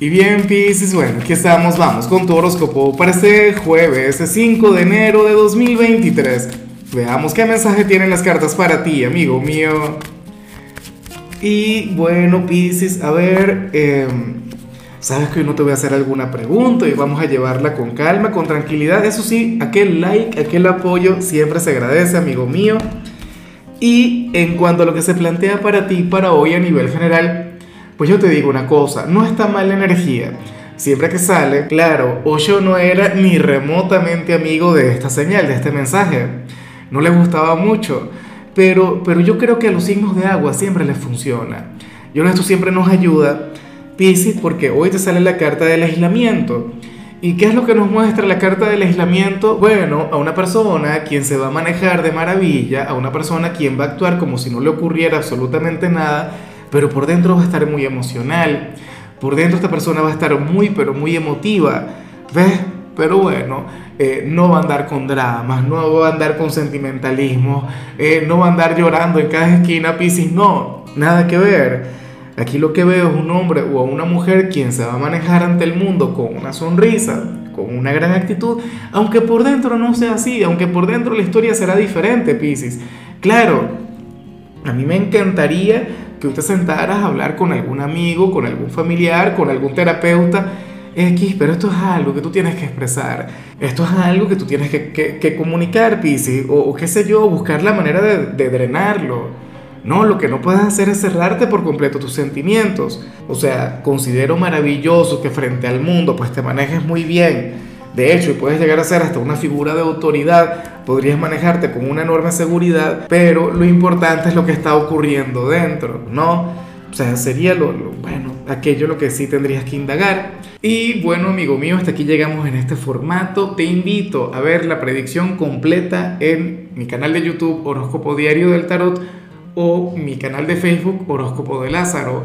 Y bien, Pisces, bueno, aquí estamos, vamos con tu horóscopo para este jueves 5 de enero de 2023. Veamos qué mensaje tienen las cartas para ti, amigo mío. Y bueno, Pisces, a ver, em, sabes que hoy no te voy a hacer alguna pregunta y vamos a llevarla con calma, con tranquilidad. Eso sí, aquel like, aquel apoyo siempre se agradece, amigo mío. Y en cuanto a lo que se plantea para ti, para hoy a nivel general, pues yo te digo una cosa, no está mal la energía. Siempre que sale, claro, Osho no era ni remotamente amigo de esta señal, de este mensaje. No le gustaba mucho. Pero, pero yo creo que a los signos de agua siempre les funciona. Yo esto siempre nos ayuda, Piscis, porque hoy te sale la carta del aislamiento. ¿Y qué es lo que nos muestra la carta del aislamiento? Bueno, a una persona quien se va a manejar de maravilla, a una persona quien va a actuar como si no le ocurriera absolutamente nada, pero por dentro va a estar muy emocional, por dentro esta persona va a estar muy, pero muy emotiva, ¿ves? Pero bueno, eh, no va a andar con dramas, no va a andar con sentimentalismo, eh, no va a andar llorando en cada esquina, Piscis, no, nada que ver. Aquí lo que veo es un hombre o una mujer quien se va a manejar ante el mundo con una sonrisa, con una gran actitud, aunque por dentro no sea así, aunque por dentro la historia será diferente, Piscis. Claro, a mí me encantaría que usted sentaras a hablar con algún amigo, con algún familiar, con algún terapeuta X, pero esto es algo que tú tienes que expresar, esto es algo que tú tienes que, que, comunicar, Pisi, o, qué sé yo, buscar la manera de, de drenarlo. No, lo que no puedes hacer es cerrarte por completo tus sentimientos. O sea, considero maravilloso que frente al mundo pues te manejes muy bien de hecho, y puedes llegar a ser hasta una figura de autoridad, podrías manejarte con una enorme seguridad, pero lo importante es lo que está ocurriendo dentro, ¿no? O sea, sería lo, bueno, aquello lo que sí tendrías que indagar. Y bueno, amigo mío, hasta aquí llegamos en este formato. Te invito a ver la predicción completa en mi canal de YouTube Horóscopo Diario del Tarot o mi canal de Facebook Horóscopo de Lázaro.